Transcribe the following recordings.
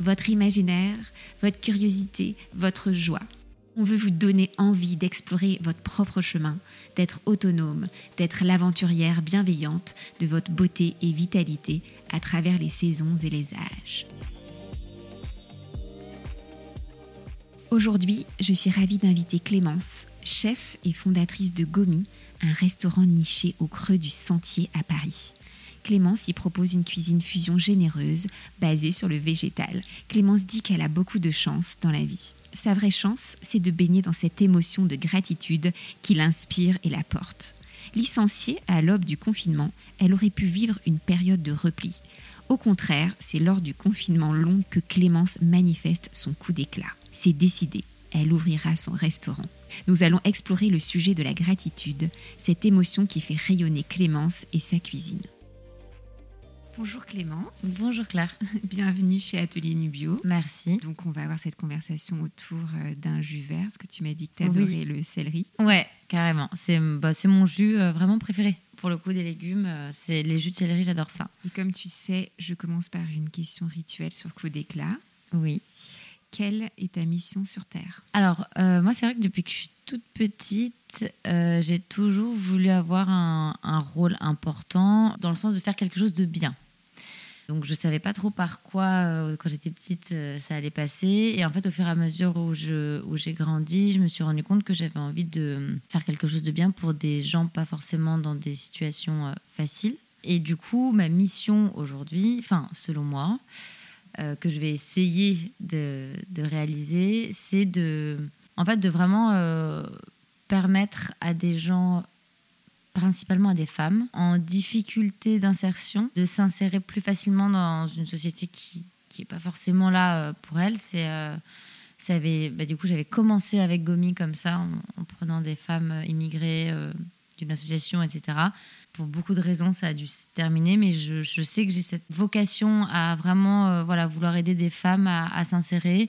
votre imaginaire, votre curiosité, votre joie. On veut vous donner envie d'explorer votre propre chemin, d'être autonome, d'être l'aventurière bienveillante de votre beauté et vitalité à travers les saisons et les âges. Aujourd'hui, je suis ravie d'inviter Clémence, chef et fondatrice de Gomi, un restaurant niché au creux du Sentier à Paris. Clémence y propose une cuisine fusion généreuse, basée sur le végétal. Clémence dit qu'elle a beaucoup de chance dans la vie. Sa vraie chance, c'est de baigner dans cette émotion de gratitude qui l'inspire et la porte. Licenciée à l'aube du confinement, elle aurait pu vivre une période de repli. Au contraire, c'est lors du confinement long que Clémence manifeste son coup d'éclat. C'est décidé, elle ouvrira son restaurant. Nous allons explorer le sujet de la gratitude, cette émotion qui fait rayonner Clémence et sa cuisine. Bonjour Clémence. Bonjour Claire. Bienvenue chez Atelier Nubio. Merci. Donc on va avoir cette conversation autour euh, d'un jus vert, parce que tu m'as dit que tu adorais le céleri. Ouais, carrément. C'est bah, mon jus euh, vraiment préféré. Pour le coup des légumes, euh, c'est les jus de céleri, j'adore ça. Et comme tu sais, je commence par une question rituelle sur coup d'éclat. Oui. Quelle est ta mission sur Terre? Alors, moi, c'est vrai que depuis que je suis toute petite, j'ai toujours voulu avoir un, un, rôle important dans le sens de faire quelque chose de bien. Donc je ne savais pas trop par quoi, euh, quand j'étais petite, euh, ça allait passer. Et en fait, au fur et à mesure où, je, où j'ai grandi, je me suis rendu compte que j'avais envie de faire quelque chose de bien pour des gens pas forcément dans des situations euh, faciles. Et du coup, ma mission aujourd'hui, enfin selon moi, que je vais essayer de, de réaliser, c'est de, en fait, de vraiment permettre à des gens principalement à des femmes en difficulté d'insertion, de s'insérer plus facilement dans une société qui n'est pas forcément là euh, pour elles. C'est, euh, ça avait, bah, du coup, j'avais commencé avec Gomi comme ça, en, prenant des femmes euh, immigrées d'une association, etc. Pour beaucoup de raisons, ça a dû se terminer, mais je, sais que j'ai cette vocation à vraiment voilà, vouloir aider des femmes à, s'insérer,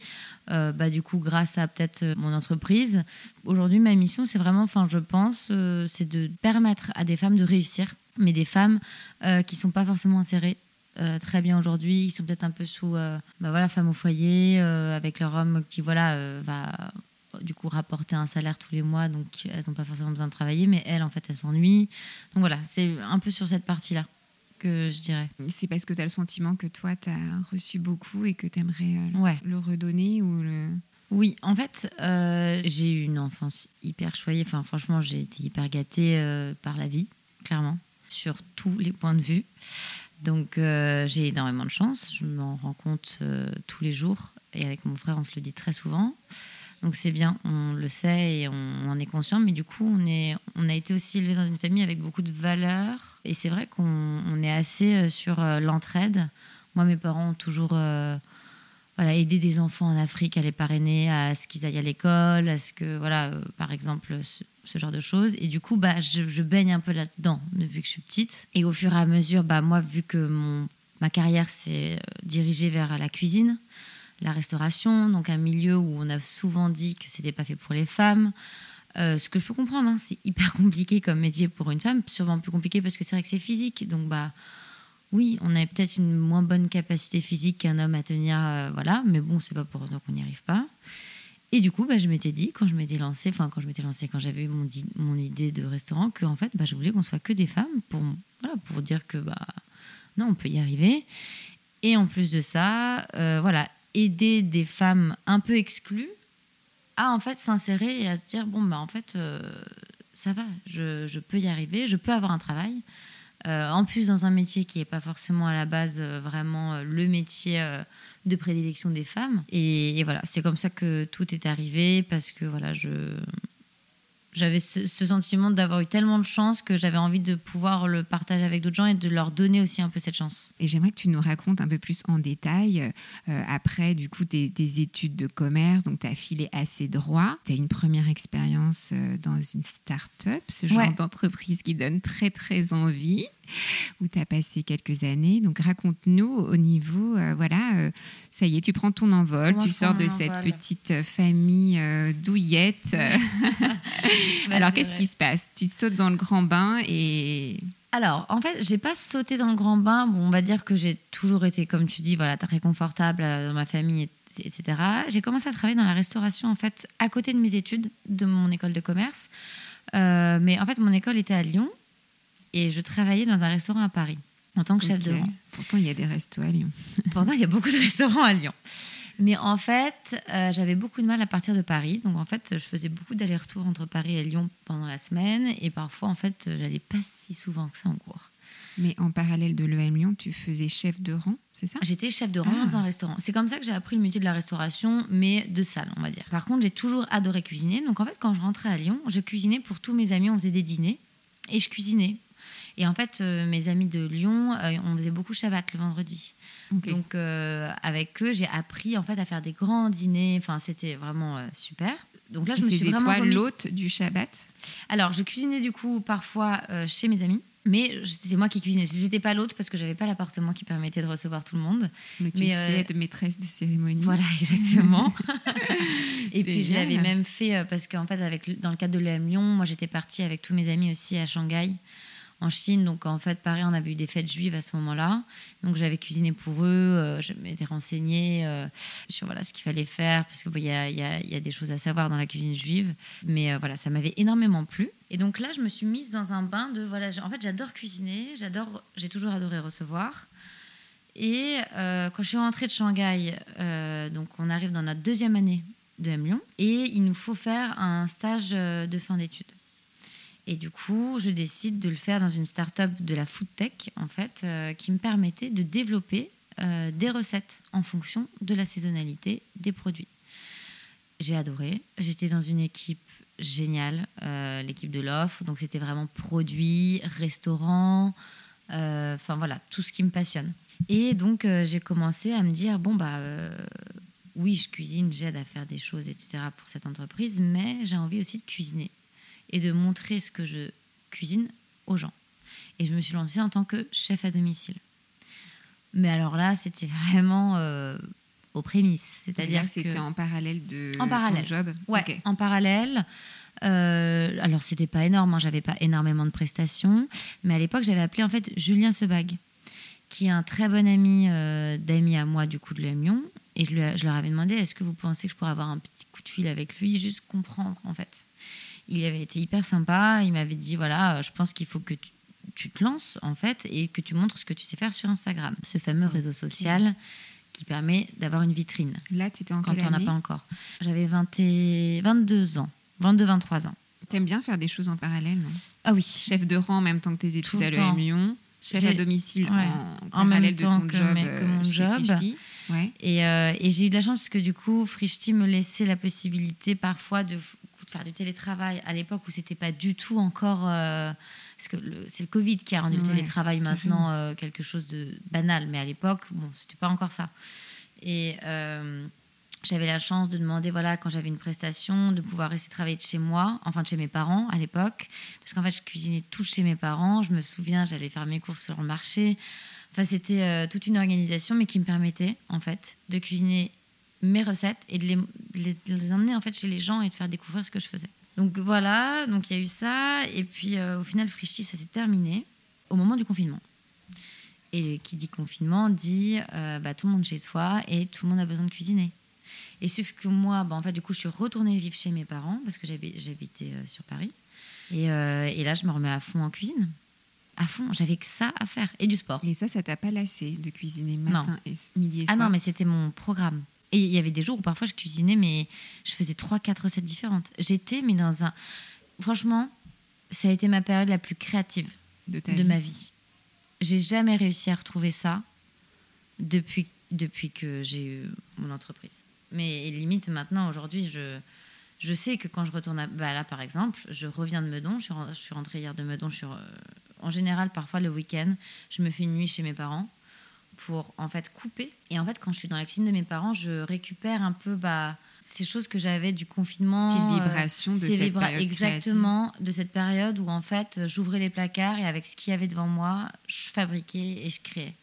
euh, bah, du coup, grâce à peut-être euh, mon entreprise. Aujourd'hui, ma mission, c'est vraiment, enfin, je pense, euh, c'est de permettre à des femmes de réussir, mais des femmes qui sont pas forcément insérées très bien aujourd'hui, qui sont peut-être un peu sous, bah voilà, femme au foyer, avec leur homme qui voilà va du coup rapporter un salaire tous les mois, donc elles n'ont pas forcément besoin de travailler, mais elles en fait elles s'ennuient. Donc voilà, c'est un peu sur cette partie-là que je dirais. C'est parce que tu as le sentiment que toi, tu as reçu beaucoup et que tu aimerais euh, le redonner ou le... Oui, en fait, euh, j'ai eu une enfance hyper choyée. Enfin, franchement, j'ai été hyper gâtée euh, par la vie, clairement, sur tous les points de vue. Donc, j'ai énormément de chance. Je m'en rends compte tous les jours. Et avec mon frère, on se le dit très souvent. Donc c'est bien, on le sait et on en est conscient, mais du coup, on, est, on a été aussi élevé dans une famille avec beaucoup de valeurs. Et c'est vrai qu'on est assez euh, sur euh, l'entraide. Moi, mes parents ont toujours euh, voilà, aidé des enfants en Afrique à les parrainer, à ce qu'ils aillent à l'école, à ce que, voilà, par exemple, ce, genre de choses. Et du coup, bah, je, baigne un peu là-dedans depuis que je suis petite. Et au fur et à mesure, bah, moi, vu que mon, ma carrière s'est dirigée vers la cuisine, la restauration, donc un milieu où on a souvent dit que c'était pas fait pour les femmes. Euh, ce que je peux comprendre, hein, c'est hyper compliqué comme métier pour une femme, sûrement plus compliqué parce que c'est vrai que c'est physique. Donc bah oui, on a peut-être une moins bonne capacité physique qu'un homme à tenir, euh, voilà, mais bon, c'est pas pour autant qu'on n'y arrive pas. Et du coup, bah, je m'étais dit, quand je m'étais lancée, enfin quand je m'étais lancée, quand j'avais eu mon, mon, idée de restaurant, que en fait, bah, je voulais qu'on soit que des femmes pour, voilà, pour dire que bah non, on peut y arriver. Et en plus de ça, euh, voilà, aider des femmes un peu exclues à en fait s'insérer et à se dire bon bah en fait euh, ça va, je, peux y arriver, je peux avoir un travail. Euh, en plus dans un métier qui n'est pas forcément à la base euh, vraiment le métier de prédilection des femmes. Et, voilà, c'est comme ça que tout est arrivé parce que voilà, je J'avais ce, ce sentiment d'avoir eu tellement de chance que j'avais envie de pouvoir le partager avec d'autres gens et de leur donner aussi un peu cette chance. Et j'aimerais que tu nous racontes un peu plus en détail, euh, après du coup tes, tes études de commerce, donc tu as filé assez droit, tu as une première expérience euh, dans une start-up, ce genre Ouais. d'entreprise qui donne très très envie, où tu as passé quelques années. Donc raconte-nous au niveau, euh, voilà, euh, ça y est, tu prends ton envol, Comment tu sors de cette envol petite famille euh, douillette. Alors qu'est-ce qui se passe? Tu sautes dans le grand bain et Alors, en fait, j'ai pas sauté dans le grand bain. Bon, on va dire que j'ai toujours été, comme tu dis, voilà, très confortable dans ma famille, et- etc. J'ai commencé à travailler dans la restauration, en fait, à côté de mes études, de mon école de commerce. Mais en fait, mon école était à Lyon et je travaillais dans un restaurant à Paris en tant que chef de rang. Pourtant, il y a des restos à Lyon. Pourtant, il y a beaucoup de restaurants à Lyon. Mais en fait, euh, j'avais beaucoup de mal à partir de Paris. Donc, en fait, je faisais beaucoup d'allers-retours entre Paris et Lyon pendant la semaine. Et parfois, en fait, j'allais pas si souvent que ça en cours. Mais en parallèle de l'EM Lyon, tu faisais chef de rang, c'est ça? J'étais chef de rang Ah. dans un restaurant. C'est comme ça que j'ai appris le métier de la restauration, mais de salle, on va dire. Par contre, j'ai toujours adoré cuisiner. Donc, en fait, quand je rentrais à Lyon, je cuisinais pour tous mes amis. On faisait des dîners et je cuisinais. Et en fait, euh, mes amis de Lyon, euh, on faisait beaucoup Shabbat le vendredi. Donc, euh, avec eux, j'ai appris en fait à faire des grands dîners. Enfin, c'était vraiment super. Donc là, je me suis vraiment toi remise- l'hôte du Shabbat? Alors, je cuisinais du coup parfois chez mes amis, mais c'est moi qui cuisinais. J'étais pas l'autre parce que j'avais pas l'appartement qui permettait de recevoir tout le monde. Mais tu Mais, sais euh, être maîtresse de cérémonie. Voilà, exactement. Et puis je l'avais même fait parce qu'en fait, avec, dans le cadre de l'EM Lyon, moi j'étais partie avec tous mes amis aussi à Shanghai, en Chine. Donc en fait, pareil, on avait eu des fêtes juives à ce moment-là. Donc j'avais cuisiné pour eux, euh, je m'étais renseignée euh, sur voilà, ce qu'il fallait faire, parce qu'il y, a, y, a, y a des choses à savoir dans la cuisine juive. Mais euh, voilà, ça m'avait énormément plu. Et donc là, je me suis mise dans un bain de. Voilà, en fait, j'adore cuisiner, j'adore, j'ai toujours adoré recevoir. Et quand je suis rentrée de Shanghai, donc on arrive dans notre deuxième année de M Lyon, et il nous faut faire un stage de fin d'études. Et du coup, je décide de le faire dans une start-up de la food tech, en fait, euh, qui me permettait de développer euh, des recettes en fonction de la saisonnalité des produits. J'ai adoré. J'étais dans une équipe géniale, euh, l'équipe de l'offre. Donc, c'était vraiment produits, restaurants, enfin voilà, tout ce qui me passionne. Et donc, j'ai commencé à me dire bon, bah. oui, je cuisine, j'aide à faire des choses, etc. pour cette entreprise, mais j'ai envie aussi de cuisiner et de montrer ce que je cuisine aux gens. Et je me suis lancée en tant que chef à domicile. Mais alors là, c'était vraiment euh, aux prémices. C'est-à-dire que c'était en parallèle de En parallèle. ton job. Ouais, Ok. en parallèle. Euh, alors, c'était pas énorme, hein, j'avais pas énormément de prestations. Mais à l'époque, j'avais appelé en fait Julien Sebag, qui est un très bon ami euh, d'amis à moi, du coup, de l'EM Lyon. Et je, lui je leur avais demandé est-ce que vous pensez que je pourrais avoir un petit coup de fil avec lui, juste comprendre, en fait. Il avait été hyper sympa. Il m'avait dit voilà, euh, je pense qu'il faut que tu, tu te lances, en fait, et que tu montres ce que tu sais faire sur Instagram, ce fameux réseau social qui permet d'avoir une vitrine Là, tu étais en quand on n'a pas encore. J'avais 20 et 22 ans, 22-23 ans. T'aimes bien faire des choses en parallèle, non? Ah oui, Chef de rang en même temps que tes études à l'EM Lyon, chef à domicile ouais. en, En même parallèle temps de ton que job mes- que euh, mon chez job. Ouais. et, euh, et j'ai eu de la chance parce que du coup, Frischti me laissait la possibilité parfois de, de faire du télétravail à l'époque où c'était pas du tout encore. euh, parce que le- c'est le Covid qui a rendu le Ouais, télétravail maintenant euh, quelque chose de banal, mais à l'époque, bon, c'était pas encore ça. Et euh, j'avais la chance de demander, voilà, quand j'avais une prestation, de pouvoir rester travailler de chez moi, enfin de chez mes parents à l'époque, parce qu'en fait, je cuisinais tout chez mes parents. Je me souviens, j'allais faire mes courses sur le marché. Enfin, c'était euh, toute une organisation, mais qui me permettait, en fait, de cuisiner mes recettes et de les, de les, de les emmener en fait chez les gens et de faire découvrir ce que je faisais. Donc voilà, donc il y a eu ça, et puis euh, au final, Frischti, ça s'est terminé au moment du confinement. Et qui dit confinement dit euh, bah, tout le monde chez soi et tout le monde a besoin de cuisiner. Et sauf que moi, bah, en fait, du coup, je suis retournée vivre chez mes parents parce que j'habi- j'habitais euh, sur Paris. Et, et là, je me remets à fond en cuisine. À fond, j'avais que ça à faire. Et du sport. Et ça, ça t'a pas lassé de cuisiner matin et midi et Ah soir non, mais c'était mon programme. Et il y avait des jours où parfois je cuisinais, mais je faisais trois, quatre recettes différentes. J'étais, mais dans un. Franchement, ça a été ma période la plus créative de, vie. ma vie. J'ai jamais réussi à retrouver ça depuis, depuis que j'ai eu mon entreprise. Mais limite, maintenant, aujourd'hui, je, je sais que quand je retourne à, bah là par exemple, je reviens de Meudon, je suis, rentrée hier de Meudon, je suis, re- en général parfois le week-end, je me fais une nuit chez mes parents pour en fait couper. Et en fait quand je suis dans la cuisine de mes parents, je récupère un peu bah, ces choses que j'avais du confinement. Petite euh, vibration de ces cette vibra- période exactement de cette période où en fait j'ouvrais les placards et avec ce qu'il y avait devant moi, je fabriquais et je créais.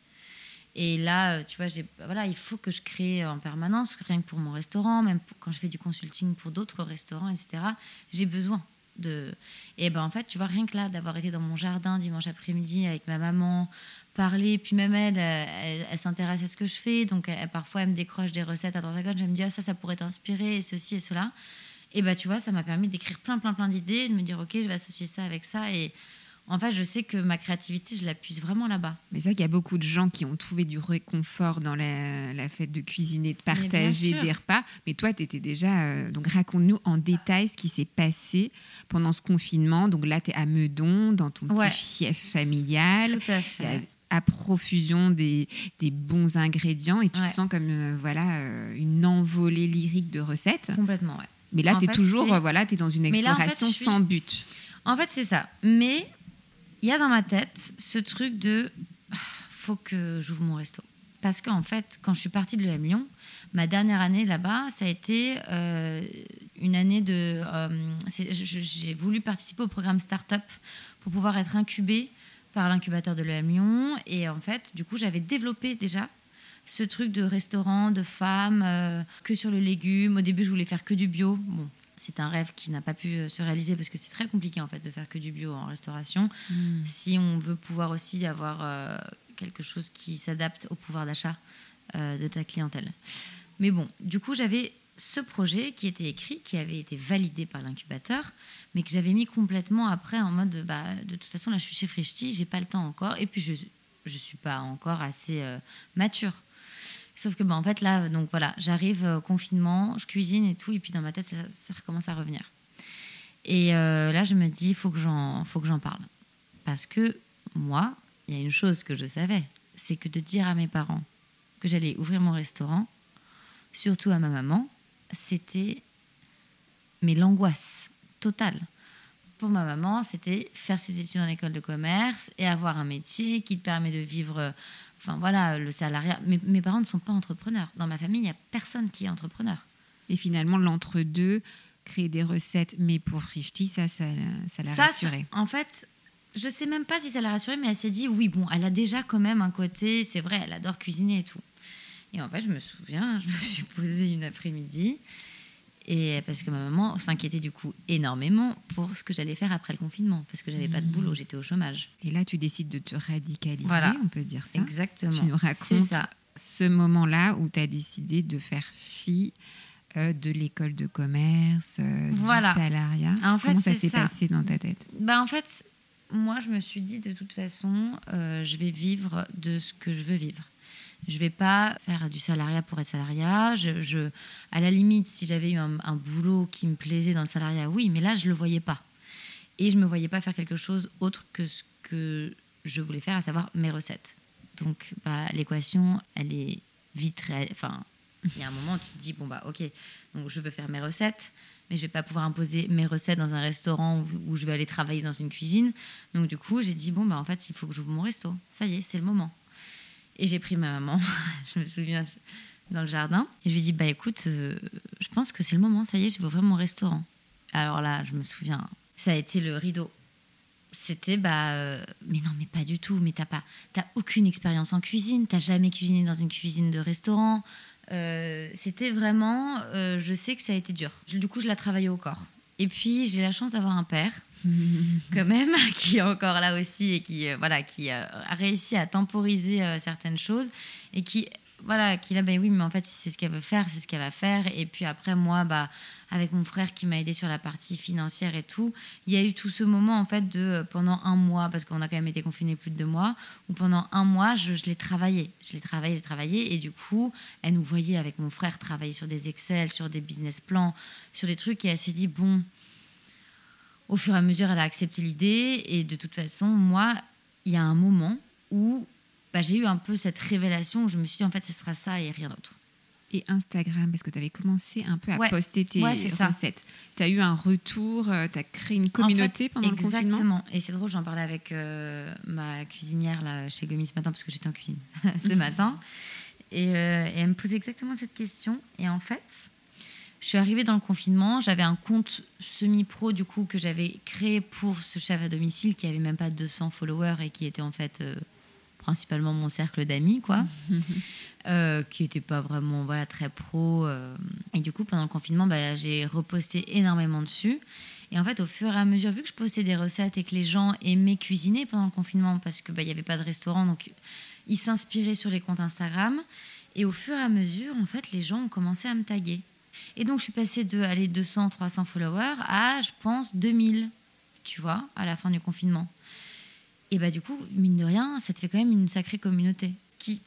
Et là, euh, tu vois, j'ai, voilà, il faut que je crée en permanence, rien que pour mon restaurant, même pour- quand je fais du consulting pour d'autres restaurants, etc. J'ai besoin Et ben en fait, tu vois, rien que là, d'avoir été dans mon jardin dimanche après-midi avec ma maman, parler, puis même elle, elle, elle- s'intéresse à ce que je fais, donc elle- parfois elle me décroche des recettes à droite à gauche, me ah, ça, ça pourrait t'inspirer, et ceci et cela. Et bah tu vois, ça m'a permis d'écrire plein, plein, plein d'idées, de me dire ok, je vais associer ça avec ça, et en fait, je sais que ma créativité, je la puise vraiment là-bas. Mais c'est vrai qu'il y a beaucoup de gens qui ont trouvé du réconfort dans la, la fête de cuisiner, de partager des repas. Mais toi, tu étais déjà. euh, donc, raconte-nous en détail ce qui s'est passé pendant ce confinement. Donc là, tu es à Meudon, dans ton Ouais. petit fief familial. Tout à fait. à profusion des, des bons ingrédients et tu Ouais. te sens comme euh, voilà euh, une envolée lyrique de recettes. Complètement, ouais. Mais là, tu es fait, toujours voilà, es dans une Mais là, en fait, exploration suis- sans but. En fait, c'est ça. Mais il y a dans ma tête ce truc de ah, faut que j'ouvre mon resto. Parce qu'en fait, quand je suis partie de l'EM Lyon, ma dernière année là-bas, ça a été euh, une année de. euh, J'ai voulu participer au programme Startup pour pouvoir être incubée par l'incubateur de l'EM Lyon. Et en fait, du coup, j'avais développé déjà ce truc de restaurant, de femmes, euh, que sur le légume. Au début, je voulais faire que du bio. Bon, c'est un rêve qui n'a pas pu euh, se réaliser parce que c'est très compliqué en fait de faire que du bio en restauration. Si on veut pouvoir aussi avoir euh, quelque chose qui s'adapte au pouvoir d'achat euh, de ta clientèle. Mais bon, du coup, j'avais ce projet qui était écrit, qui avait été validé par l'incubateur, mais que j'avais mis complètement après en mode bah, de toute façon, là, je suis chez Frishti, j'ai pas le temps encore, et puis je je suis pas encore assez euh, mature. Sauf que bah, en fait là, donc voilà, j'arrive euh, confinement, je cuisine et tout, et puis dans ma tête ça, recommence à revenir. Et euh, là, je me dis, il faut que j'en, parle, parce que moi, il y a une chose que je savais, c'est que de dire à mes parents que j'allais ouvrir mon restaurant, surtout à ma maman, c'était mais l'angoisse totale. Pour ma maman, c'était faire ses études en école de commerce et avoir un métier qui te permet de vivre, euh, enfin voilà, le salariat. Mais mes parents ne sont pas entrepreneurs. Dans ma famille, il n'y a personne qui est entrepreneur. Et finalement, l'entre-deux, créer des recettes, mais pour Frishti, ça, ça, ça l'a Ça, rassurée. en fait, je sais même pas si ça l'a rassurée, mais elle s'est dit oui, bon, elle a déjà quand même un côté, c'est vrai, elle adore cuisiner et tout. Et en fait, je me souviens, je me suis posée une après-midi, et parce que ma maman s'inquiétait du coup énormément pour ce que j'allais faire après le confinement, parce que j'avais pas de boulot, j'étais au chômage. Et là, tu décides de te radicaliser, Voilà. on peut dire ça. Exactement. Tu nous racontes ça. ce moment-là où tu as décidé de faire fi euh, de l'école de commerce, euh, Voilà. du salariat. En fait, Comment ça s'est passé dans ta tête? Bah en fait, moi je me suis dit de toute façon, euh, je vais vivre de ce que je veux vivre. Je vais pas faire du salariat pour être salariat. Je, à la limite, si j'avais eu un, boulot qui me plaisait dans le salariat, oui, mais là je le voyais pas. Et je me voyais pas faire quelque chose autre que ce que je voulais faire, à savoir mes recettes. Donc bah, l'équation, elle est vite réelle. Enfin, il y a un moment, tu te dis bon bah ok, donc je veux faire mes recettes, mais je vais pas pouvoir imposer mes recettes dans un restaurant où je vais aller travailler dans une cuisine. Donc du coup, j'ai dit bon bah en fait, il faut que j'ouvre mon resto. Ça y est, c'est le moment. Et j'ai pris ma maman, je me souviens dans le jardin, et je lui ai dit bah écoute, euh, je pense que c'est le moment. Ça y est, je vais ouvrir mon restaurant. Alors là, je me souviens, ça a été le rideau. C'était bah euh, mais non mais pas du tout. Mais t'as pas, t'as aucune expérience en cuisine. T'as jamais cuisiné dans une cuisine de restaurant. Euh, c'était vraiment, je sais que ça a été dur. Du coup, je l'ai travaillé au corps. Et puis, j'ai la chance d'avoir un père, quand même, qui est encore là aussi et qui, euh, voilà, qui euh, a réussi à temporiser euh, certaines choses et qui, voilà, qui là, ben oui, mais en fait, c'est ce qu'elle veut faire, c'est ce qu'elle va faire. Et puis après, moi, bah, avec mon frère qui m'a aidé sur la partie financière et tout, il y a eu tout ce moment, en fait, de euh, pendant un mois, parce qu'on a quand même été confinés plus de deux mois, où pendant un mois, je, je l'ai travaillé. Je l'ai travaillé, je l'ai travaillé. Et du coup, elle nous voyait avec mon frère travailler sur des Excel, sur des business plans, sur des trucs. Et elle s'est dit, bon, au fur et à mesure, elle a accepté l'idée. Et de toute façon, moi, il y a un moment bah, j'ai eu un peu cette révélation où je me suis dit, en fait, ce sera ça et rien d'autre. et Instagram Parce que tu avais commencé un peu à Ouais. poster tes Ouais, recettes. Tu as eu un retour, tu as créé une communauté En fait, pendant le confinement Exactement. Et c'est drôle, j'en parlais avec euh, ma cuisinière là, chez Gomi ce matin, parce que j'étais en cuisine ce matin. Et, euh, et elle me posait exactement cette question. Et en fait, je suis arrivée dans le confinement. J'avais un compte semi-pro, du coup, que j'avais créé pour ce chef à domicile qui avait même pas 200 followers et qui était en fait euh, principalement mon cercle d'amis, quoi. Euh, qui n'était pas vraiment voilà, très pro. euh. Et du coup, pendant le confinement, bah, j'ai reposté énormément dessus. Et en fait, au fur et à mesure, vu que je postais des recettes et que les gens aimaient cuisiner pendant le confinement, parce qu'il bah, n'y avait pas de restaurant, donc ils s'inspiraient sur les comptes Instagram. Et au fur et à mesure, en fait, les gens ont commencé à me taguer. Et donc, je suis passée de aller 200, 300 followers à, je pense, 2000, tu vois, à la fin du confinement. Et bah, du coup, mine de rien, ça te fait quand même une sacrée communauté qui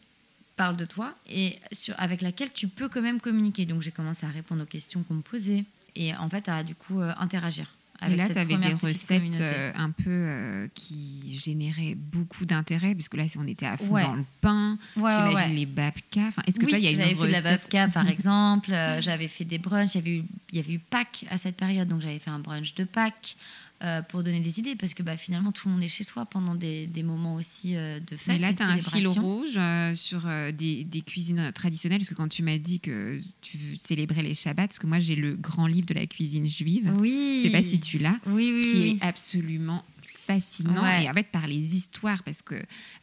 parle de toi et sur, avec laquelle tu peux quand même communiquer. Donc, j'ai commencé à répondre aux questions qu'on me posait et en fait, à du coup euh, interagir. Et Avec là, cette tu avais des recettes euh, un peu euh, qui généraient beaucoup d'intérêt, puisque là, on était à fond Ouais. dans le pain. Ouais, J'imagine ouais. les babka. Enfin, Est-ce que oui, toi, il y a une j'avais fait de la recette babka par exemple, j'avais fait des brunchs, il y avait eu Pâques à cette période, donc j'avais fait un brunch de Pâques euh, pour donner des idées, parce que bah, finalement tout le monde est chez soi pendant des, des moments aussi euh, de fête. Mais là, tu as un fil rouge euh, sur des, des cuisines traditionnelles, parce que quand tu m'as dit que tu célébrais les Shabbats, parce que moi, j'ai le grand livre de la cuisine juive, Oui. je sais pas si tu l'as, Oui, oui, qui est absolument fascinant Ouais. et en fait par les histoires parce que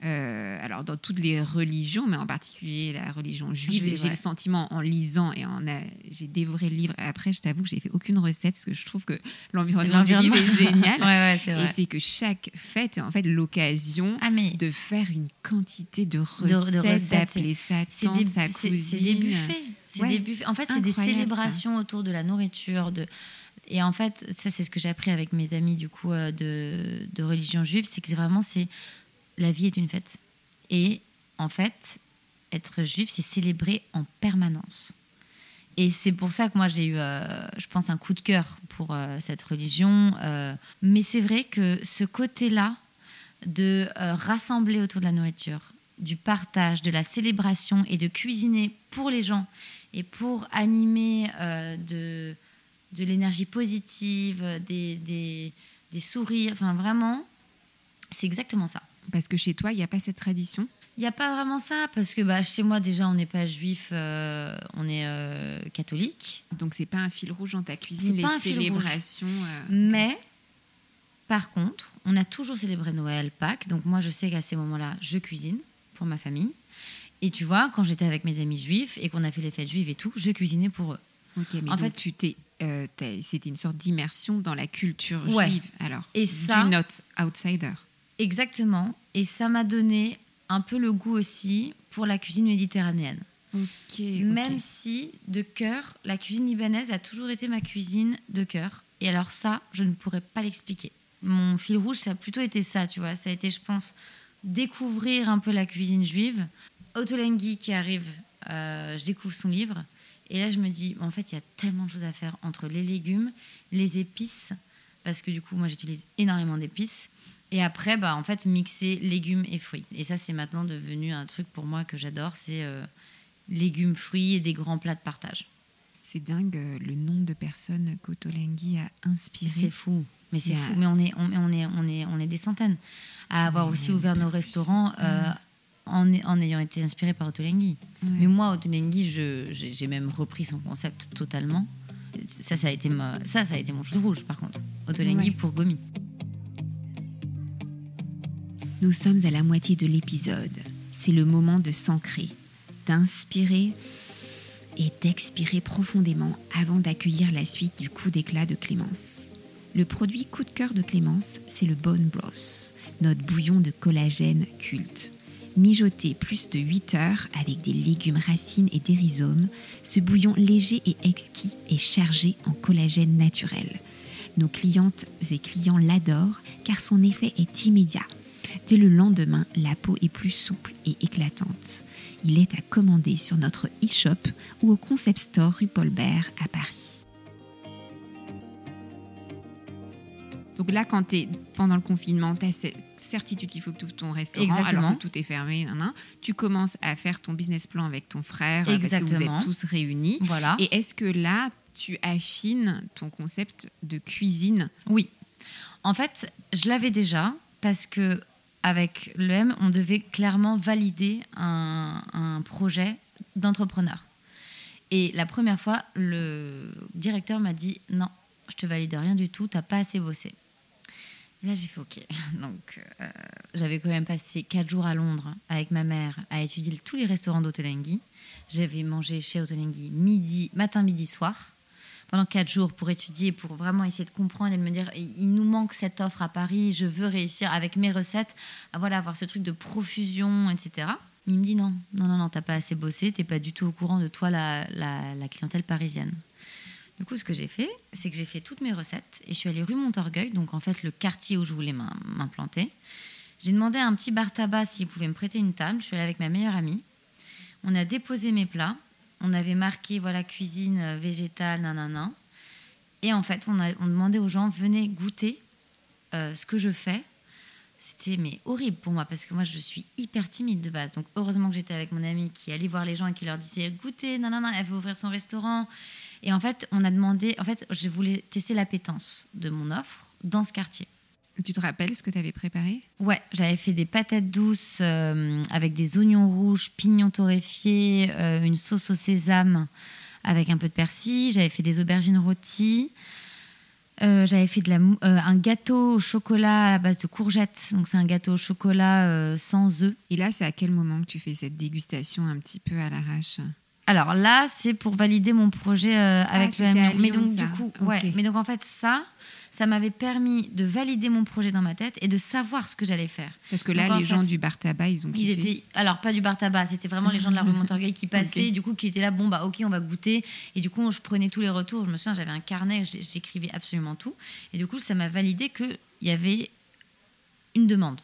euh, alors dans toutes les religions mais en particulier la religion juive j'ai ouais. le sentiment en lisant et en a- j'ai dévoré le livre après je t'avoue que j'ai fait aucune recette parce que je trouve que l'environnement du livre est génial ouais, et c'est que chaque fête est en fait l'occasion Ah, mais de faire une quantité de recettes, d'appeler c'est tante, des, sa cousine. c'est des buffets. C'est des buffets. En fait, c'est des célébrations autour de la nourriture. De... Et en fait, ça, c'est ce que j'ai appris avec mes amis du coup euh, de, de religion juive, c'est que vraiment, c'est la vie est une fête. Et en fait, être juif, c'est célébrer en permanence. Et c'est pour ça que moi j'ai eu, euh, je pense, un coup de cœur pour euh, cette religion. mais c'est vrai que ce côté-là de rassembler autour de la nourriture, du partage, de la célébration et de cuisiner pour les gens et pour animer de, de l'énergie positive, des, des, des sourires, enfin vraiment, c'est exactement ça. parce que chez toi il n'y a pas cette tradition? Il n'y a pas vraiment ça, parce que bah, chez moi déjà on n'est pas juif, euh, on est euh, catholique. donc c'est pas un fil rouge dans ta cuisine C'est les célébrations euh, Mais, par contre, on a toujours célébré Noël, Pâques. Donc moi, je sais qu'à ces moments-là, je cuisine pour ma famille. Et tu vois, quand j'étais avec mes amis juifs et qu'on a fait les fêtes juives et tout, je cuisinais pour eux. Ok, mais En donc fait- tu t'es, euh, c'était une sorte d'immersion dans la culture Ouais. juive. Alors, Et ça- du not outsider. Exactement. Et ça m'a donné un peu le goût aussi pour la cuisine méditerranéenne. Même si, de cœur, la cuisine libanaise a toujours été ma cuisine de cœur. Et alors ça, je ne pourrais pas l'expliquer. Mon fil rouge, ça a plutôt été ça, tu vois. Ça a été, je pense, découvrir un peu la cuisine juive. Ottolenghi qui arrive, euh, je découvre son livre. Et là, je me dis, en fait, il y a tellement de choses à faire entre les légumes, les épices, parce que du coup, moi, j'utilise énormément d'épices. Et après, bah, en fait, mixer légumes et fruits. Et ça, c'est maintenant devenu un truc pour moi que j'adore. C'est euh, légumes, fruits et des grands plats de partage. C'est dingue euh, le nombre de personnes qu'Otolenghi a inspiré. C'est fou. Mais c'est fou. Mais on est, on, on est, on est, on est des centaines à avoir aussi ouvert nos restaurants euh, en, en ayant été inspiré par Ottolenghi. Mais moi, Ottolenghi, j'ai même repris son concept totalement. Ça, ça a été, ma- ça, ça a été mon fil rouge, par contre. Ottolenghi pour Gomi. Nous sommes à la moitié de l'épisode. C'est le moment de s'ancrer, d'inspirer et d'expirer profondément avant d'accueillir la suite du coup d'éclat de Clémence. Le produit coup de cœur de Clémence, c'est le Bone Broth, notre bouillon de collagène culte. Mijoté plus de 8 heures avec des légumes racines et des rhizomes, ce bouillon léger et exquis est chargé en collagène naturel. Nos clientes et clients l'adorent car son effet est immédiat. Dès le lendemain, la peau est plus souple et éclatante. Il est à commander sur notre e-shop ou au Concept Store rue Paulbert à Paris. Donc là, quand tu es pendant le confinement, tu as ce, certitude qu'il faut que tu ouvres ton restaurant alors que tout est fermé. Tu commences à faire ton business plan avec ton frère Exactement. parce que vous êtes tous réunis. Voilà. Et est-ce que là, tu affines ton concept de cuisine? Oui. En fait, je l'avais déjà parce que avec l'EM, on devait clairement valider un, un projet d'entrepreneur. Et la première fois, le directeur m'a dit non, je te valide rien du tout, t'as pas assez bossé. Là, j'ai fait OK. Donc, euh, j'avais quand même passé quatre jours à Londres avec ma mère à étudier tous les restaurants d'Ottolenghi. J'avais mangé chez Ottolenghi midi, matin, midi, soir pendant quatre jours pour étudier, pour vraiment essayer de comprendre et de me dire il nous manque cette offre à Paris, je veux réussir avec mes recettes à voilà, avoir ce truc de profusion, etc. Il me dit non, non, non, non, t'as pas assez bossé, t'es pas du tout au courant de toi, la, la clientèle parisienne. Du coup, ce que j'ai fait, c'est que j'ai fait toutes mes recettes et je suis allée rue Montorgueil, donc en fait le quartier où je voulais m'implanter. J'ai demandé à un petit bar tabac s'il pouvait me prêter une table. Je suis allée avec ma meilleure amie. On a déposé mes plats. On avait marqué voilà cuisine euh, végétale, nanana. Et en fait, on, a, on demandait aux gens venez goûter euh, ce que je fais. C'était mais horrible pour moi parce que moi je suis hyper timide de base. Donc heureusement que j'étais avec mon amie qui allait voir les gens et qui leur disait goûtez, nanana, elle veut ouvrir son restaurant. Et en fait, on a demandé, en fait, je voulais tester l'appétence de mon offre dans ce quartier. Tu te rappelles ce que tu avais préparé? Ouais, j'avais fait des patates douces euh, avec des oignons rouges, pignons torréfiés, euh, une sauce au sésame avec un peu de persil. J'avais fait des aubergines rôties. Euh, j'avais fait de la, un gâteau au chocolat à la base de courgettes. Donc, c'est un gâteau au chocolat sans œufs. Et là, c'est à quel moment que tu fais cette dégustation un petit peu à l'arrache? Alors là, c'est pour valider mon projet euh, avec ah, le Mais donc du coup, ouais. Mais donc en fait, ça, ça m'avait permis de valider mon projet dans ma tête et de savoir ce que j'allais faire. Parce que là, les gens du bar tabac, ils ont ils étaient, alors pas du bar tabac, c'était vraiment les gens de la rue Montorgueil qui passaient, du coup, qui étaient là. Bon bah ok, on va goûter. Et du coup, je prenais tous les retours. Je me souviens, j'avais un carnet, j'écrivais absolument tout. Et du coup, ça m'a validé qu'il y avait une demande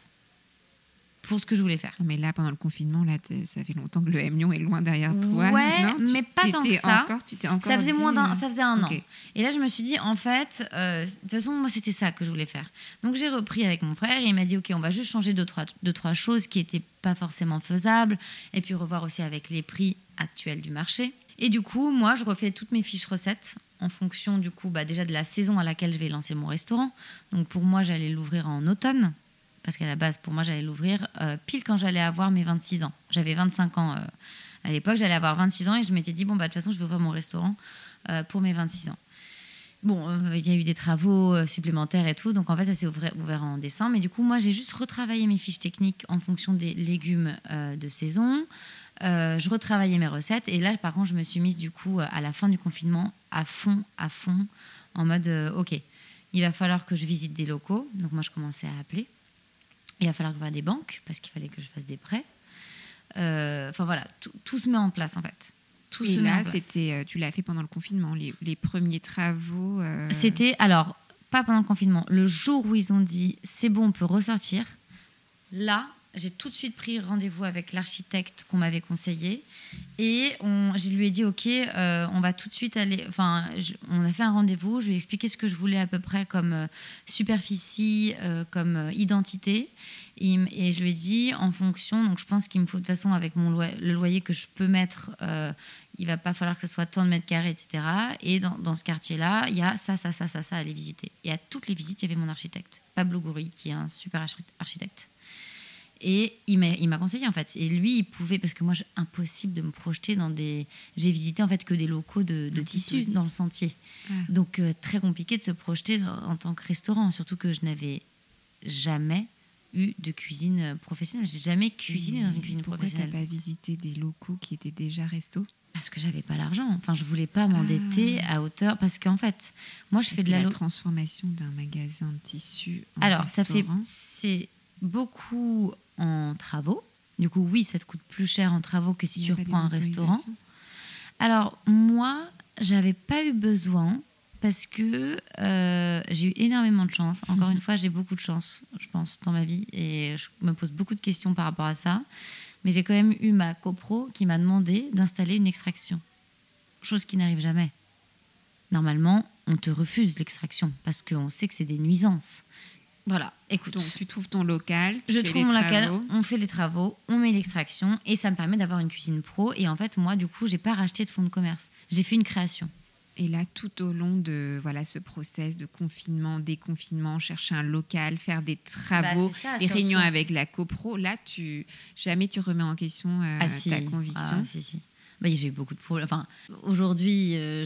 pour ce que je voulais faire. Mais là, pendant le confinement, là, ça fait longtemps que le M Lyon est loin derrière toi. Ouais, mais pas tant que ça. Encore, tu encore ça faisait moins d'un, ça faisait un an. Et là, je me suis dit, en fait, euh, de toute façon, moi, c'était ça que je voulais faire. Donc, j'ai repris avec mon frère et il m'a dit, ok, on va juste changer deux trois, deux, trois choses qui n'étaient pas forcément faisables, et puis revoir aussi avec les prix actuels du marché. Et du coup, moi, je refais toutes mes fiches recettes en fonction du coup, bah, déjà de la saison à laquelle je vais lancer mon restaurant. Donc, pour moi, j'allais l'ouvrir en automne parce qu'à la base, pour moi, j'allais l'ouvrir euh, pile quand j'allais avoir mes 26 ans. J'avais 25 ans euh, à l'époque, j'allais avoir 26 ans et je m'étais dit, bon, bah, de toute façon, je vais ouvrir mon restaurant euh, pour mes 26 ans. Bon, il y a eu des travaux supplémentaires et tout, donc en fait, ça s'est ouvert, ouvert, en décembre. Mais du coup, moi, j'ai juste retravaillé mes fiches techniques en fonction des légumes de saison. je retravaillais mes recettes et là, par contre, je me suis mise du coup à la fin du confinement à fond, à fond, en mode, ok, il va falloir que je visite des locaux. Donc moi, je commençais à appeler. Il va falloir que je voie des banques parce qu'il fallait que je fasse des prêts. Euh, enfin voilà, tout, se met en place en fait. Tout Et là, c'était, euh, tu l'as fait pendant le confinement, les, premiers travaux. Euh, c'était alors pas pendant le confinement. Le jour où ils ont dit c'est bon, on peut ressortir. Là, j'ai tout de suite pris rendez-vous avec l'architecte qu'on m'avait conseillé et je lui ai dit ok, euh, on va tout de suite aller. Enfin, on a fait un rendez-vous. Je lui ai expliqué ce que je voulais à peu près comme euh, superficie, euh, comme identité. Et, je lui ai dit en fonction. Donc, je pense qu'il me faut de toute façon avec mon le loyer que je peux mettre. il va pas falloir que ce soit tant de mètres carrés, etc. Et dans, dans ce quartier-là, il y a ça, ça, ça, ça, ça à aller visiter. Et à toutes les visites, il y avait mon architecte, Pablo Goury, qui est un super architecte. Et il m'a conseillé en fait. Et lui, il pouvait, parce que moi, impossible de me projeter dans des. J'ai visité en fait que des locaux de, de tissus dans le sentier. Donc euh, très compliqué de se projeter en tant que restaurant, surtout que je n'avais jamais eu de cuisine professionnelle. J'ai jamais cuisiné dans une cuisine professionnelle. Pourquoi t'as pas visité des locaux qui étaient déjà restos? Parce que j'avais pas l'argent. Enfin, je voulais pas m'endetter ah. à hauteur. Parce qu'en fait, moi, je fais de la, la transformation d'un magasin de tissus. Alors, ça fait. C'est beaucoup en travaux. Du coup, oui, ça te coûte plus cher en travaux que si tu reprends un restaurant. Alors, moi, j'avais pas eu besoin parce que euh, j'ai eu énormément de chance. Encore une fois, j'ai beaucoup de chance, je pense, dans ma vie et je me pose beaucoup de questions par rapport à ça. Mais j'ai quand même eu ma copro qui m'a demandé d'installer une extraction, chose qui n'arrive jamais. Normalement, on te refuse l'extraction parce qu'on sait que c'est des nuisances Voilà, écoute. Donc tu trouves ton local. tu Je fais trouve mon local, on fait les travaux, on met l'extraction et ça me permet d'avoir une cuisine pro. Et en fait, moi, du coup, j'ai pas racheté de fonds de commerce. J'ai fait une création. Et là, tout au long de voilà ce process de confinement, déconfinement, chercher un local, faire des travaux, Bah, ça, des surtout. réunions avec la copro, là, tu jamais tu remets en question euh, ah si, ta conviction. Ah, si, si. Bah, j'ai eu beaucoup de problèmes. Enfin, aujourd'hui, euh,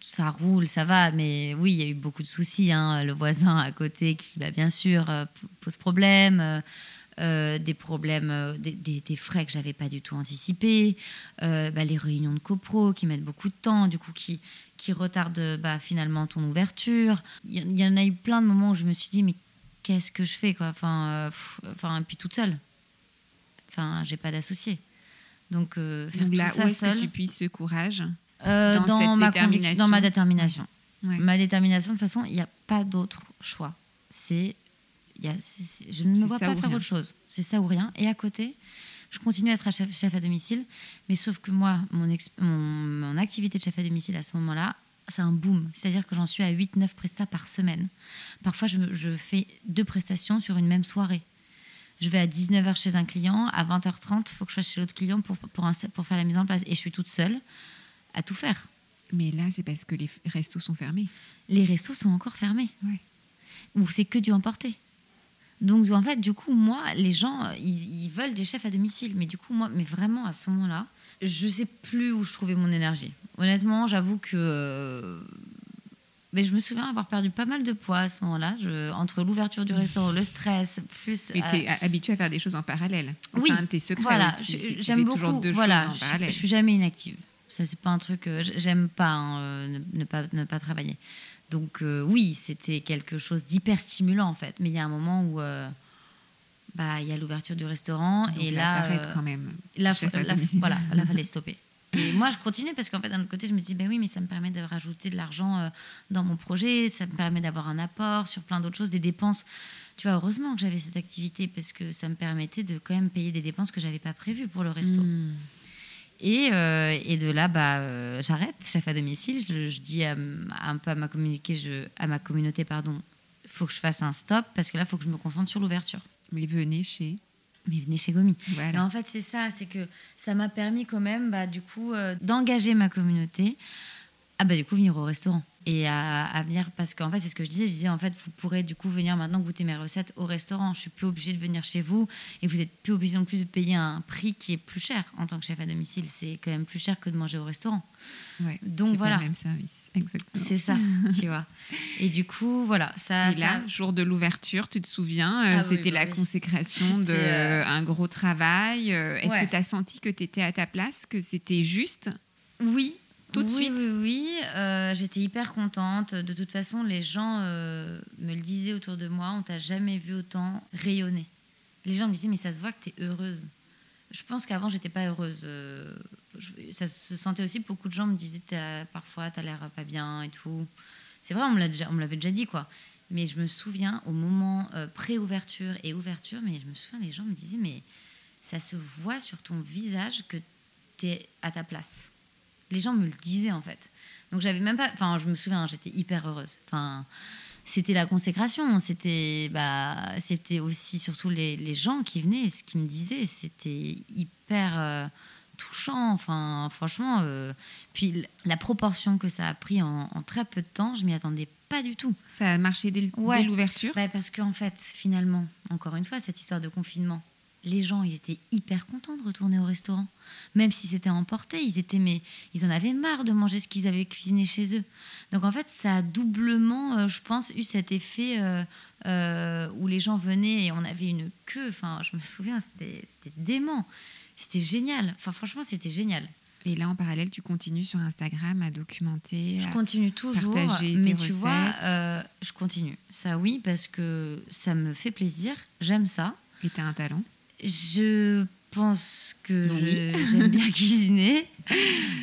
ça roule, ça va, mais oui, il y a eu beaucoup de soucis. hein. Le voisin à côté qui, bah, bien sûr, euh, pose problème. euh, des problèmes, des, des- frais que j'avais pas du tout anticipés, bah, les réunions de copro qui mettent beaucoup de temps, du coup qui, qui retardent bah, finalement ton ouverture. Il y, en a eu plein de moments où je me suis dit mais qu'est-ce que je fais quoi? Enfin, enfin, puis toute seule. Enfin, j'ai pas d'associé. Donc euh, faire Donc là, tout où ça est-ce que tu puisses ce courage Euh, Dans dans, cette ma détermination. dans ma détermination. Ouais. Ma détermination, de toute façon, il n'y a pas d'autre choix. C'est, y a, je ne me vois pas faire rien. autre chose. C'est ça ou rien. Et à côté, je continue à être chef, chef à domicile, mais sauf que moi, mon, ex- mon, mon activité de chef à domicile à ce moment-là, c'est un boom. C'est-à-dire que j'en suis à 8-9 prestats par semaine. Parfois, je fais deux prestations sur une même soirée. Je vais à 19h chez un client, à 20h30, il faut que je sois chez l'autre client pour, pour, un- pour faire la mise en place. Et je suis toute seule à tout faire. Mais là, c'est parce que les restos sont fermés. les restos sont encore fermés. Ouais. Ou c'est que du emporté. Donc en fait, du coup, moi, les gens, euh, ils, ils veulent des chefs à domicile. Mais du coup, moi, mais vraiment à ce moment-là, je sais plus où je trouvais mon énergie. Honnêtement, j'avoue que. Euh, Mais je me souviens avoir perdu pas mal de poids à ce moment-là. Entre l'ouverture du restaurant, le stress, plus. Euh, tu es habitué à faire des choses en parallèle. Oui, C'est un de tes secrets voilà, aussi. j'aime beaucoup. toujours deux voilà, choses en je, parallèle. je suis jamais inactive. Ça c'est pas un truc. euh, J'aime pas hein, euh, ne, ne pas ne pas travailler. Donc euh, oui, c'était quelque chose d'hyper stimulant en fait. Mais il y a un moment où euh, bah il y a l'ouverture du restaurant Donc et là, là, euh, quand même. voilà, là fallait stopper. Et moi, je continue parce qu'en fait, d'un autre côté, je me dis, ben oui, mais ça me permet de rajouter de l'argent euh, dans mon projet, ça me permet d'avoir un apport sur plein d'autres choses, des dépenses. Tu vois, heureusement que j'avais cette activité parce que ça me permettait de quand même payer des dépenses que j'avais pas prévues pour le resto. Hmm. Et, euh, et de là, bah, euh, j'arrête, chef à domicile. Je, je dis à un peu à ma, je, à ma communauté, pardon, il faut que je fasse un stop parce que là, il faut que je me concentre sur l'ouverture. Mais venez chez. Mais venez chez Gomi. Et en fait, c'est ça, c'est que ça m'a permis quand même, bah, du coup, euh, d'engager ma communauté. À bah, du coup venir au restaurant et à, à venir parce qu'en fait, c'est ce que je disais. Je disais en fait, vous pourrez du coup venir maintenant goûter mes recettes au restaurant. Je suis plus obligée de venir chez vous et vous êtes plus obligé non plus de payer un prix qui est plus cher en tant que chef à domicile. C'est quand même plus cher que de manger au restaurant. Ouais, donc voilà. Pas le même service. Exactement. C'est ça, tu vois. Et du coup, voilà, ça. Et là, ça- jour de l'ouverture, tu te souviens, euh, Ah oui, c'était bah la oui. consécration C'était, euh, d'un gros travail. Euh, Est-ce Ouais. que tu as senti que tu étais à ta place, que c'était juste? Oui. Tout de oui, suite Oui, oui. euh, J'étais hyper contente. De toute façon, les gens euh, me le disaient autour de moi. On t'a jamais vu autant rayonner. Les gens me disaient, mais ça se voit que tu es heureuse. Je pense qu'avant, j'étais pas heureuse. euh, je- ça se sentait aussi. Beaucoup de gens me disaient, parfois, tu as l'air pas bien et tout. C'est vrai, on me l'avait déjà dit, quoi. Mais je me souviens, au moment pré-ouverture et ouverture, mais je me souviens, les gens me disaient, mais ça se voit sur ton visage que tu es à ta place les gens me le disaient en fait. Donc j'avais même pas. Enfin, je me souviens, j'étais hyper heureuse. Enfin, c'était la consécration. C'était, bah, c'était aussi surtout les, les gens qui venaient, ce qu'ils me disaient, c'était hyper euh, touchant. Enfin, franchement. euh, puis la proportion que ça a pris en, en très peu de temps, je m'y attendais pas du tout. Ça a marché dès, le- Ouais. l'ouverture? Bah, parce qu'en fait, finalement, encore une fois, cette histoire de confinement, les gens, ils étaient hyper contents de retourner au restaurant. Même si c'était emporté, ils étaient, mais ils en avaient marre de manger ce qu'ils avaient cuisiné chez eux. Donc en fait, ça a doublement, euh, je pense, eu cet effet euh, euh, où les gens venaient et on avait une queue. Enfin, je me souviens, c'était dément. C'était génial. Enfin, franchement, c'était génial. Et là, en parallèle, tu continues sur Instagram à documenter. Je continue toujours, partager mais tes tu vois, recettes. euh, je continue. Ça, oui, parce que ça me fait plaisir. J'aime ça. Et tu as un talent. Je pense que Oui. j'aime bien cuisiner,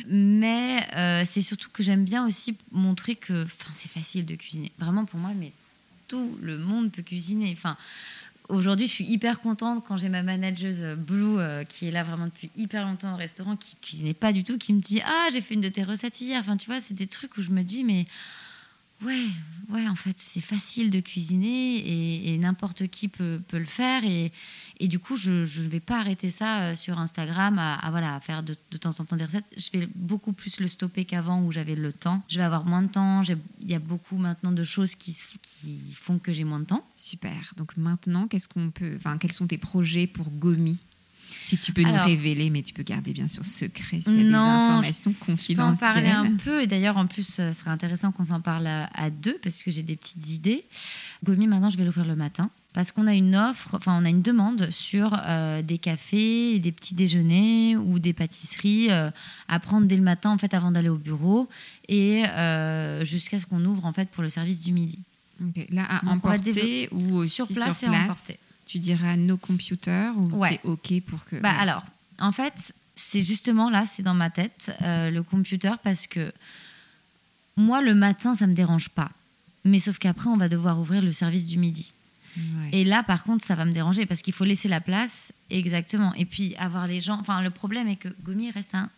mais euh, c'est surtout que j'aime bien aussi montrer que c'est facile de cuisiner. Vraiment pour moi, mais tout le monde peut cuisiner. Enfin, aujourd'hui, je suis hyper contente quand j'ai ma manageuse euh, Blue euh, qui est là vraiment depuis hyper longtemps au restaurant, qui cuisinait pas du tout, qui me dit ah j'ai fait une de tes recettes hier. Enfin, tu vois, c'est des trucs où je me dis mais ouais, ouais, en fait, c'est facile de cuisiner et, n'importe qui peut, le faire. Et, du coup, je ne vais pas arrêter ça euh, sur Instagram à, voilà, faire de, temps en temps des recettes. Je vais beaucoup plus le stopper qu'avant où j'avais le temps. Je vais avoir moins de temps. Il y a beaucoup maintenant de choses qui, qui font que j'ai moins de temps. Super. Donc maintenant, qu'est-ce qu'on peut, quels sont tes projets pour Gomi? Si tu peux nous révéler, mais tu peux garder bien sûr secret s'il y a des informations confidentielles. Je peux en parler un peu. Et d'ailleurs, en plus, ce serait intéressant qu'on s'en parle à, deux parce que j'ai des petites idées. Gomi, maintenant, je vais l'ouvrir le matin parce qu'on a une offre, enfin, on a une demande sur euh, des cafés, des petits déjeuners ou des pâtisseries euh, à prendre dès le matin, en fait, avant d'aller au bureau et euh, jusqu'à ce qu'on ouvre, en fait, pour le service du midi. Là, à emporter ou aussi sur place, sur place tu diras no computer ou ouais. OK pour que. Bah alors, en fait, c'est justement là, c'est dans ma tête, euh, le computer, parce que moi, le matin, ça me dérange pas. Mais sauf qu'après, on va devoir ouvrir le service du midi. Et là, par contre, ça va me déranger parce qu'il faut laisser la place, exactement. Et puis avoir les gens. Enfin, le problème est que Gomi reste un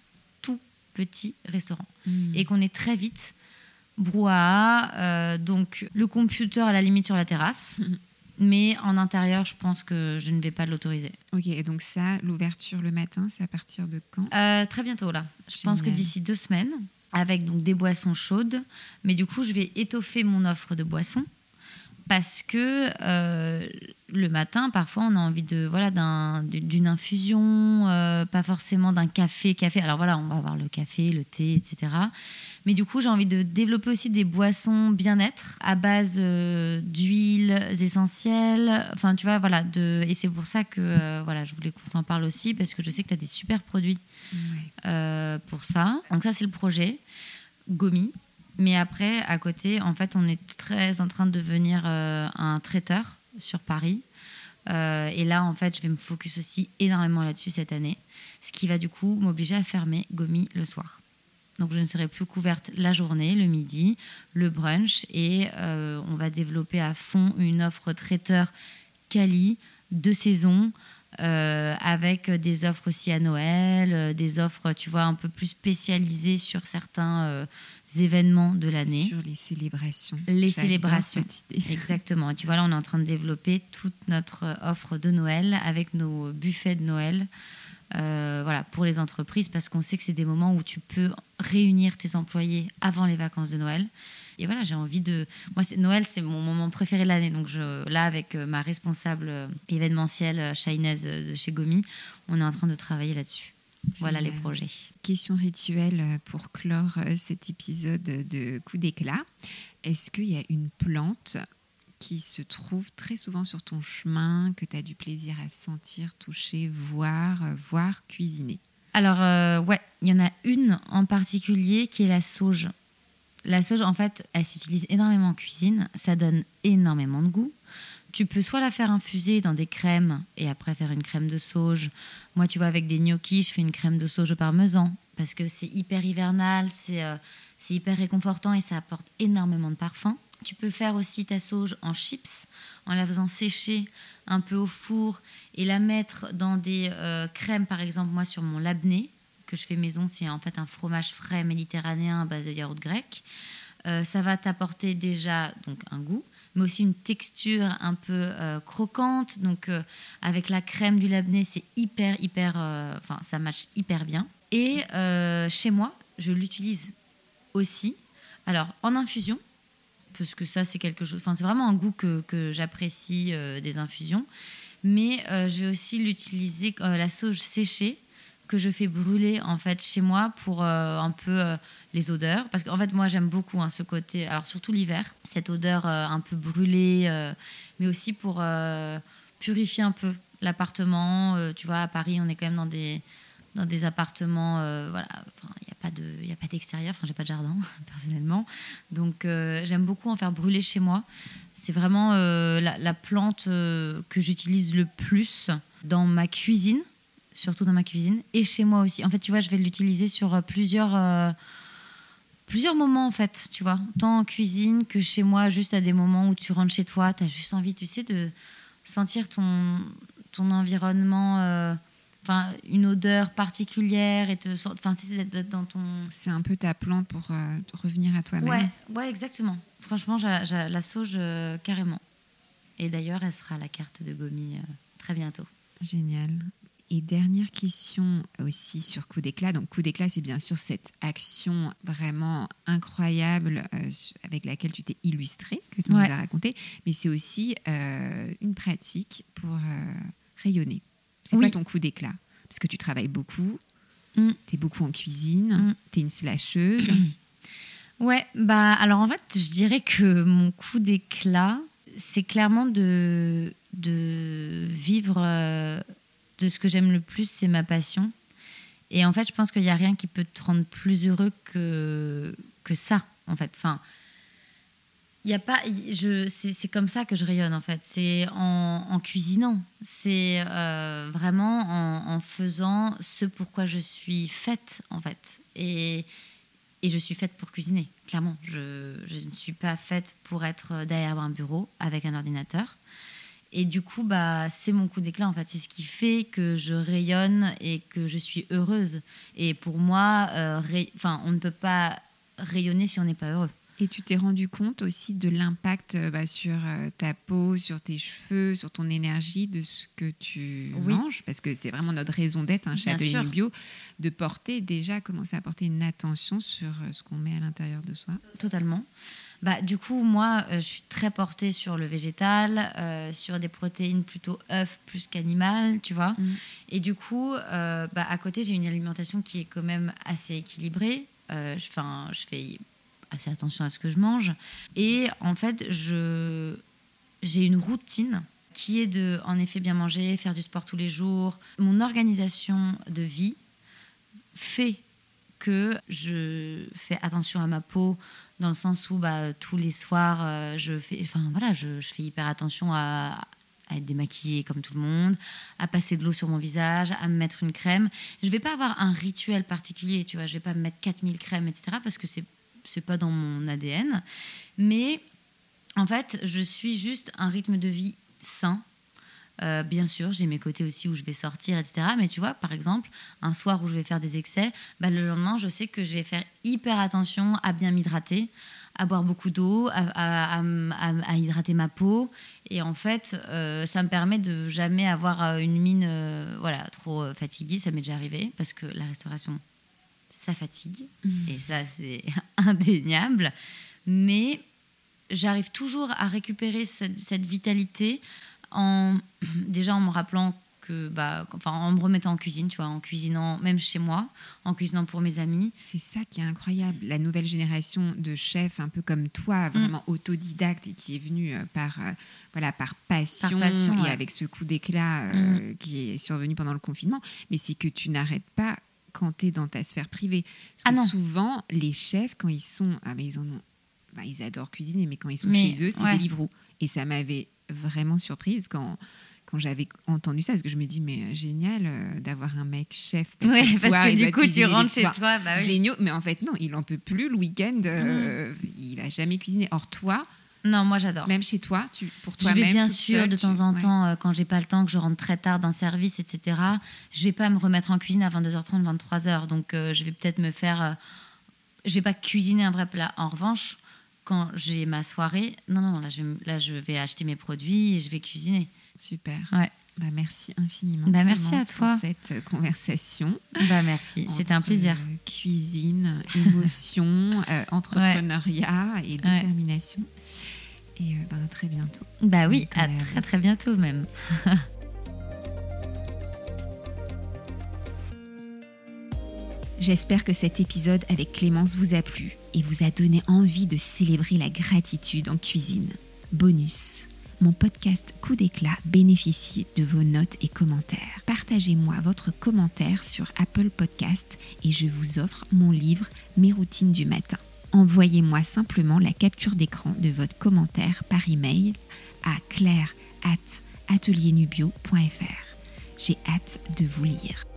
tout petit restaurant hmm. et qu'on est très vite brouhaha. Euh, donc, le computer à la limite sur la terrasse. Mais en intérieur, je pense que je ne vais pas l'autoriser. Ok, et donc ça, l'ouverture le matin, c'est à partir de quand? Euh, Très bientôt, là. Je pense que d'ici deux semaines, avec donc des boissons chaudes. Mais du coup, je vais étoffer mon offre de boissons parce que euh, le matin, parfois, on a envie de voilà d'une infusion, euh, pas forcément d'un café, café. Alors voilà, on va avoir le café, le thé, etc. Mais du coup, j'ai envie de développer aussi des boissons bien-être à base euh, d'huiles essentielles. Enfin, tu vois, voilà. De... Et c'est pour ça que euh, voilà, je voulais qu'on s'en parle aussi parce que je sais que tu as des super produits pour ça. Donc, ça, c'est le projet. Gomi. Mais après, à côté, en fait, on est très en train de devenir un traiteur sur Paris. et là, en fait, je vais me focus aussi énormément là-dessus cette année, ce qui va du coup m'obliger à fermer Gomi le soir. Donc je ne serai plus couverte la journée, le midi, le brunch et euh, on va développer à fond une offre traiteur quali de saison euh, avec des offres aussi à Noël, euh, des offres, tu vois, un peu plus spécialisées sur certains événements de l'année. Sur les célébrations. Les célébrations. Exactement. tu vois, là, on est en train de développer toute notre offre de Noël avec nos buffets de Noël. Euh, voilà, pour les entreprises, parce qu'on sait que c'est des moments où tu peux réunir tes employés avant les vacances de Noël. Et voilà, j'ai envie de. Moi, Noël, c'est mon moment préféré de l'année. Donc je, là, avec euh, ma responsable euh, événementielle, Shainez de chez Gomi, on est en train de travailler là-dessus. Voilà les projets. Question rituelle pour clore cet épisode de Coup d'éclat. Est-ce qu'il y a une plante qui se trouve très souvent sur ton chemin, que tu as du plaisir à sentir, toucher, voir, euh, voir, cuisiner? Alors, euh, ouais, il y en a une en particulier qui est la sauge. La sauge, en fait, elle s'utilise énormément en cuisine. Ça donne énormément de goût. Tu peux soit la faire infuser dans des crèmes et après faire une crème de sauge. Moi, tu vois, avec des gnocchis, je fais une crème de sauge au parmesan parce que c'est hyper hivernal, c'est euh, hyper réconfortant et ça apporte énormément de parfum. Tu peux faire aussi ta sauge en chips en la faisant sécher un peu au four et la mettre dans des euh, crèmes, par exemple, moi sur mon labné que je fais maison, c'est en fait un fromage frais méditerranéen à base de yaourt grec. Euh, ça va t'apporter déjà donc un goût, mais aussi une texture un peu euh, croquante. Donc avec la crème du labné, c'est hyper hyper, enfin ça match hyper bien. Et chez moi, je l'utilise aussi. Alors en infusion, parce que ça, c'est quelque chose. Enfin, c'est vraiment un goût que, que j'apprécie euh, des infusions. Mais euh, je vais aussi l'utiliser, euh, la sauge séchée, que je fais brûler en fait chez moi pour un peu les odeurs. Parce qu'en fait, moi, j'aime beaucoup hein, ce côté, alors surtout l'hiver, cette odeur un peu brûlée, mais aussi pour purifier un peu l'appartement. tu vois, à Paris, on est quand même dans des dans des appartements, voilà, il n'y a pas de, il a pas d'extérieur. Enfin, j'ai pas de jardin personnellement, donc euh, j'aime beaucoup en faire brûler chez moi. C'est vraiment euh, la, plante euh, que j'utilise le plus dans ma cuisine, surtout dans ma cuisine et chez moi aussi. En fait, tu vois, je vais l'utiliser sur plusieurs plusieurs moments en fait, tu vois, tant en cuisine que chez moi, juste à des moments où tu rentres chez toi, tu as juste envie, tu sais, de sentir ton ton environnement enfin, une odeur particulière et te, enfin, d'être dans ton. C'est un peu ta plante pour euh, revenir à toi-même. Ouais, ouais, exactement. Franchement, la sauge euh, carrément. Et d'ailleurs, elle sera à la carte de Gomi euh, très bientôt. Génial. Et dernière question aussi sur Coup d'éclat. Donc Coup d'éclat, c'est bien sûr cette action vraiment incroyable avec laquelle tu t'es illustrée, que tu nous as raconté, mais c'est aussi une pratique pour rayonner. C'est quoi ton coup d'éclat? Parce que tu travailles beaucoup, mm. tu es beaucoup en cuisine, mm. tu es une slasheuse. Ouais, bah alors en fait, je dirais que mon coup d'éclat, c'est clairement de, de vivre euh, de ce que j'aime le plus, c'est ma passion. Et en fait, je pense qu'il n'y a rien qui peut te rendre plus heureux que, que ça, en fait. Enfin, il y a pas je c'est comme ça que je rayonne en fait. C'est en, cuisinant. C'est euh, vraiment en, en, faisant ce pourquoi je suis faite en fait. Et et je suis faite pour cuisiner clairement. Je, je ne suis pas faite pour être derrière un bureau avec un ordinateur et du coup bah c'est mon coup d'éclat en fait. C'est ce qui fait que je rayonne et que je suis heureuse. Et pour moi euh, enfin on ne peut pas rayonner si on n'est pas heureux et tu t'es rendu compte aussi de l'impact euh, bah, sur euh, ta peau, sur tes cheveux, sur ton énergie, de ce que tu manges, parce que c'est vraiment notre raison d'être hein, chez Atelier Bio, de porter déjà, commencer à porter une attention sur euh, ce qu'on met à l'intérieur de soi. Totalement. Bah, du coup, moi, je suis très portée sur le végétal, sur des protéines plutôt œufs plus qu'animal, tu vois. Mm. Et du coup, bah, à côté, j'ai une alimentation qui est quand même assez équilibrée. Enfin, je fais assez attention à ce que je mange. Et en fait, je, j'ai une routine qui est de, en effet, bien manger, faire du sport tous les jours. Mon organisation de vie fait que je fais attention à ma peau dans le sens où bah, tous les soirs, euh, je fais, enfin voilà, je, fais hyper attention à, à être démaquillée comme tout le monde, à passer de l'eau sur mon visage, à me mettre une crème. Je vais pas avoir un rituel particulier, tu vois, je vais pas me mettre 4000 crèmes, etc. parce que c'est c'est pas dans mon ADN. Mais en fait, je suis juste un rythme de vie sain. Euh, bien sûr, j'ai mes côtés aussi où je vais sortir, etc. Mais tu vois, par exemple, un soir où je vais faire des excès, bah, le lendemain, je sais que je vais faire hyper attention à bien m'hydrater, à boire beaucoup d'eau, à, hydrater ma peau. Et en fait, euh, ça me permet de jamais avoir euh, une mine voilà, trop fatiguée. Ça m'est déjà arrivé parce que la restauration, ça fatigue, mm. et ça c'est indéniable, mais j'arrive toujours à récupérer cette, vitalité en déjà en me rappelant que bah enfin en me remettant en cuisine tu vois en cuisinant même chez moi en cuisinant pour mes amis c'est ça qui est incroyable la nouvelle génération de chefs un peu comme toi mm. vraiment autodidacte et qui est venue euh, par euh, voilà par passion, et avec ce coup d'éclat euh, mm. qui est survenu pendant le confinement mais c'est que tu n'arrêtes pas quand tu es dans ta sphère privée. Parce ah que souvent, les chefs, quand ils sont. Ah, mais ils en ont. Bah, ils adorent cuisiner, mais quand ils sont chez eux, c'est des livreaux. Et ça m'avait vraiment surprise quand, quand j'avais entendu ça, parce que je me dis, mais euh, génial euh, d'avoir un mec chef. Parce, que, parce que du coup, tu rentres chez toi. Bah Génial, mais en fait, non, il en peut plus le week-end. Euh, mm. Il a jamais cuisiné. Or, toi, non, moi j'adore. Même chez toi, tu, pour toi Je vais bien sûr de temps en temps, euh, quand j'ai pas le temps, que je rentre très tard d'un service, etc. Je vais pas me remettre en cuisine à 22h30, 23h. Donc euh, je vais peut-être me faire. Euh, je vais pas cuisiner un vrai plat. En revanche, quand j'ai ma soirée, non, non, là je, là je vais acheter mes produits et je vais cuisiner. Super. Ouais. Bah, merci infiniment. Bah, merci à toi pour cette conversation. Bah, merci, c'était un plaisir. cuisine, émotion, entrepreneuriat et détermination. Et euh, bah, à très bientôt. Bah oui, à très très bientôt même. J'espère que cet épisode avec Clémence vous a plu et vous a donné envie de célébrer la gratitude en cuisine. Bonus. Mon podcast Coup d'éclat bénéficie de vos notes et commentaires. Partagez-moi votre commentaire sur Apple Podcast et je vous offre mon livre Mes routines du matin envoyez-moi simplement la capture d'écran de votre commentaire par email à claire at J'ai hâte de vous lire.